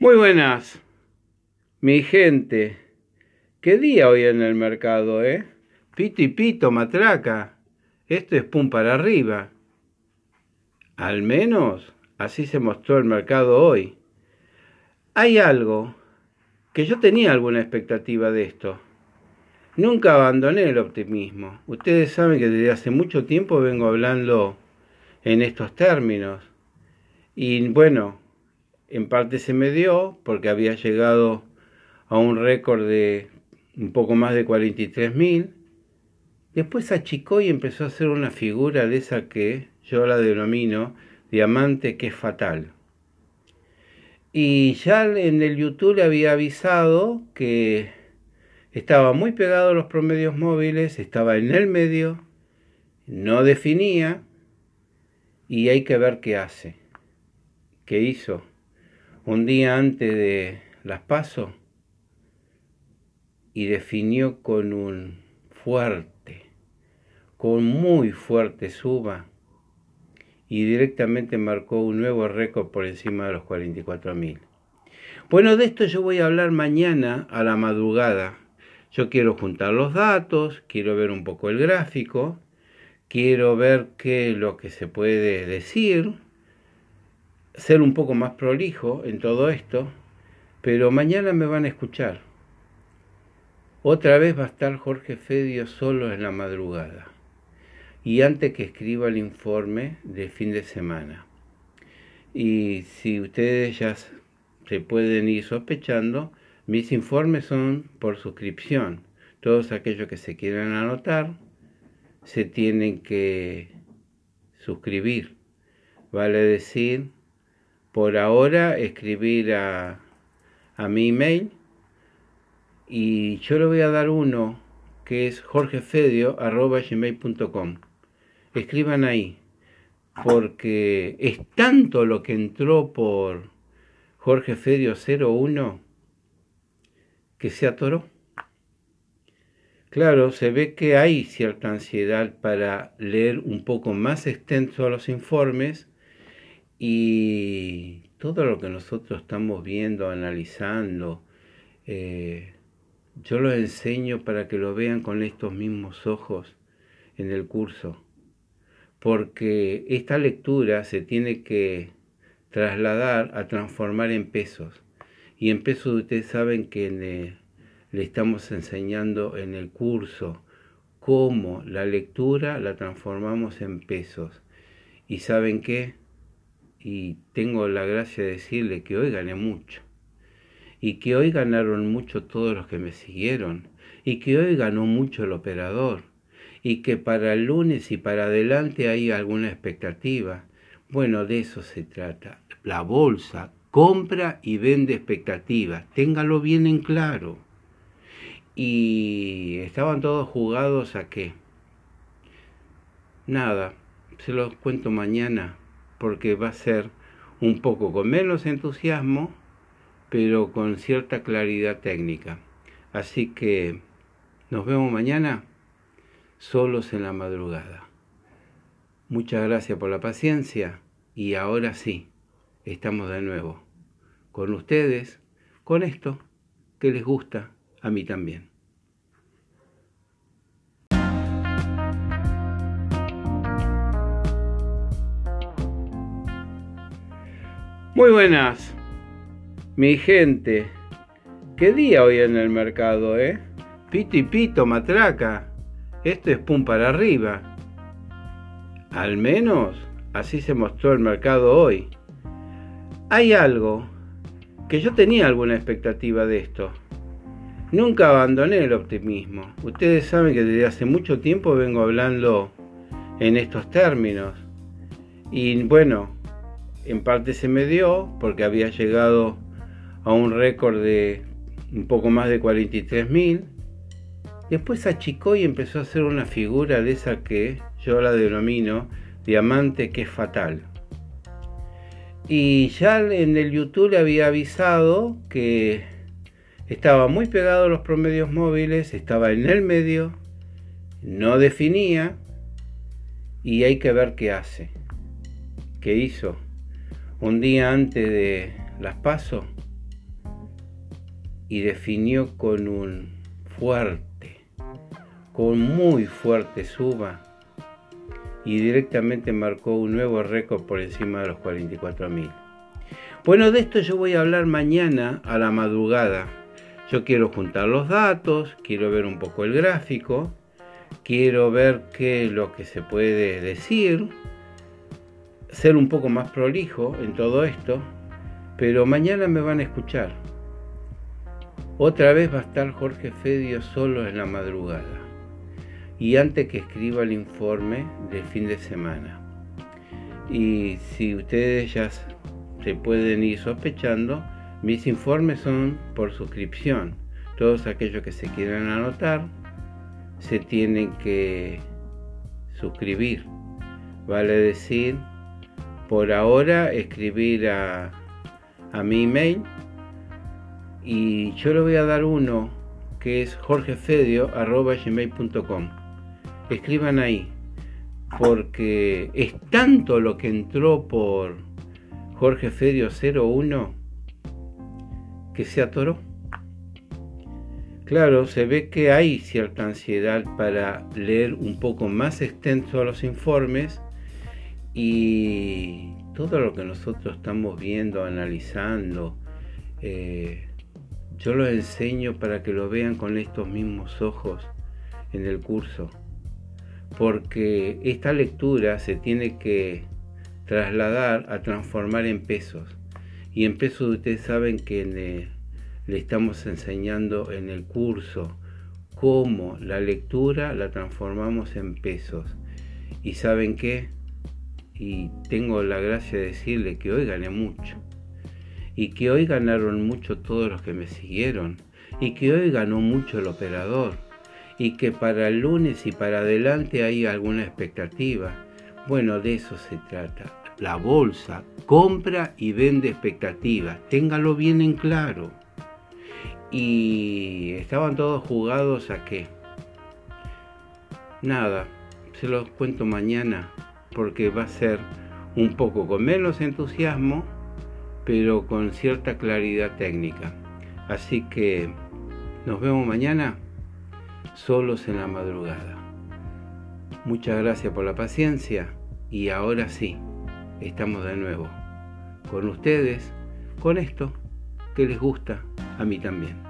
Muy buenas, mi gente. ¿Qué día hoy en el mercado, eh? Pito y pito, matraca. Esto es pum para arriba. Al menos así se mostró el mercado hoy. Hay algo que yo tenía alguna expectativa de esto. Nunca abandoné el optimismo. Ustedes saben que desde hace mucho tiempo vengo hablando en estos términos. Y bueno, en parte se me dio porque había llegado a un récord de un poco más de 43.000. Después achicó y empezó a hacer una figura de esa que yo la denomino diamante que es fatal. Y ya en el YouTube le había avisado que estaba muy pegado a los promedios móviles, estaba en el medio, no definía y hay que ver qué hace. ¿Qué hizo? Un día antes de las pasos y definió con un fuerte, con muy fuerte suba y directamente marcó un nuevo récord por encima de los 44.000. Bueno, de esto yo voy a hablar mañana a la madrugada. Yo quiero juntar los datos, quiero ver un poco el gráfico, quiero ver qué es lo que se puede decir, ser un poco más prolijo en todo esto, pero mañana me van a escuchar. Otra vez va a estar Jorge Fedio solo en la madrugada y antes que escriba el informe de fin de semana. Y si ustedes ya se pueden ir sospechando, mis informes son por suscripción. Todos aquellos que se quieran anotar se tienen que suscribir. Vale decir, por ahora escribir a, a mi email y yo le voy a dar uno que es jorgefedio.gmail.com. Escriban ahí, porque es tanto lo que entró por Jorge Fedio 01 que se atoró. Claro, se ve que hay cierta ansiedad para leer un poco más extenso los informes y todo lo que nosotros estamos viendo, analizando, eh, yo lo enseño para que lo vean con estos mismos ojos en el curso, porque esta lectura se tiene que trasladar a transformar en pesos. Y en pesos ustedes saben que le estamos enseñando en el curso cómo la lectura la transformamos en pesos. ¿Y saben qué? Y tengo la gracia de decirle que hoy gané mucho y que hoy ganaron mucho todos los que me siguieron, y que hoy ganó mucho el operador, y que para el lunes y para adelante hay alguna expectativa. Bueno, de eso se trata. La bolsa compra y vende expectativas, téngalo bien en claro. Y estaban todos jugados a qué? Nada, se los cuento mañana porque va a ser un poco con menos entusiasmo pero con cierta claridad técnica. Así que nos vemos mañana solos en la madrugada. Muchas gracias por la paciencia y ahora sí, estamos de nuevo con ustedes, con esto que les gusta a mí también. Muy buenas. Mi gente, ¿qué día hoy en el mercado, eh? Pito y pito, matraca. Esto es pum para arriba. Al menos así se mostró el mercado hoy. Hay algo que yo tenía alguna expectativa de esto. Nunca abandoné el optimismo. Ustedes saben que desde hace mucho tiempo vengo hablando en estos términos. Y bueno, en parte se me dio porque había llegado a un récord de un poco más de 43.000. Después achicó y empezó a hacer una figura de esa que yo la denomino diamante que es fatal. Y ya en el YouTube le había avisado que estaba muy pegado a los promedios móviles, estaba en el medio, no definía y hay que ver qué hace. ¿Qué hizo? Un día antes de las pasos y definió con un fuerte, con muy fuerte suba y directamente marcó un nuevo récord por encima de los 44.000. Bueno, de esto yo voy a hablar mañana a la madrugada. Yo quiero juntar los datos, quiero ver un poco el gráfico, quiero ver qué es lo que se puede decir, ser un poco más prolijo en todo esto, pero mañana me van a escuchar. Otra vez va a estar Jorge Fedio solo en la madrugada y antes que escriba el informe del fin de semana. Y si ustedes ya se pueden ir sospechando, mis informes son por suscripción. Todos aquellos que se quieran anotar se tienen que suscribir. Vale decir, por ahora escribir a, a mi email y yo le voy a dar uno que es jorgefedio.gmail.com escriban ahí, porque es tanto lo que entró por Jorge Fedio 01 que se atoró. Claro, se ve que hay cierta ansiedad para leer un poco más extenso los informes y todo lo que nosotros estamos viendo, analizando, eh, yo lo enseño para que lo vean con estos mismos ojos en el curso porque esta lectura se tiene que trasladar a transformar en pesos. Y en pesos ustedes saben que le, estamos enseñando en el curso cómo la lectura la transformamos en pesos. Y saben qué? Y tengo la gracia de decirle que hoy gané mucho. Y que hoy ganaron mucho todos los que me siguieron. Y que hoy ganó mucho el operador y que para el lunes y para adelante hay alguna expectativa. Bueno, de eso se trata. La bolsa compra y vende expectativas. Téngalo bien en claro. Y estaban todos jugados a qué. Nada, se los cuento mañana porque va a ser un poco con menos entusiasmo, pero con cierta claridad técnica. Así que nos vemos mañana solos en la madrugada. Muchas gracias por la paciencia y ahora sí, estamos de nuevo con ustedes, con esto que les gusta a mí también.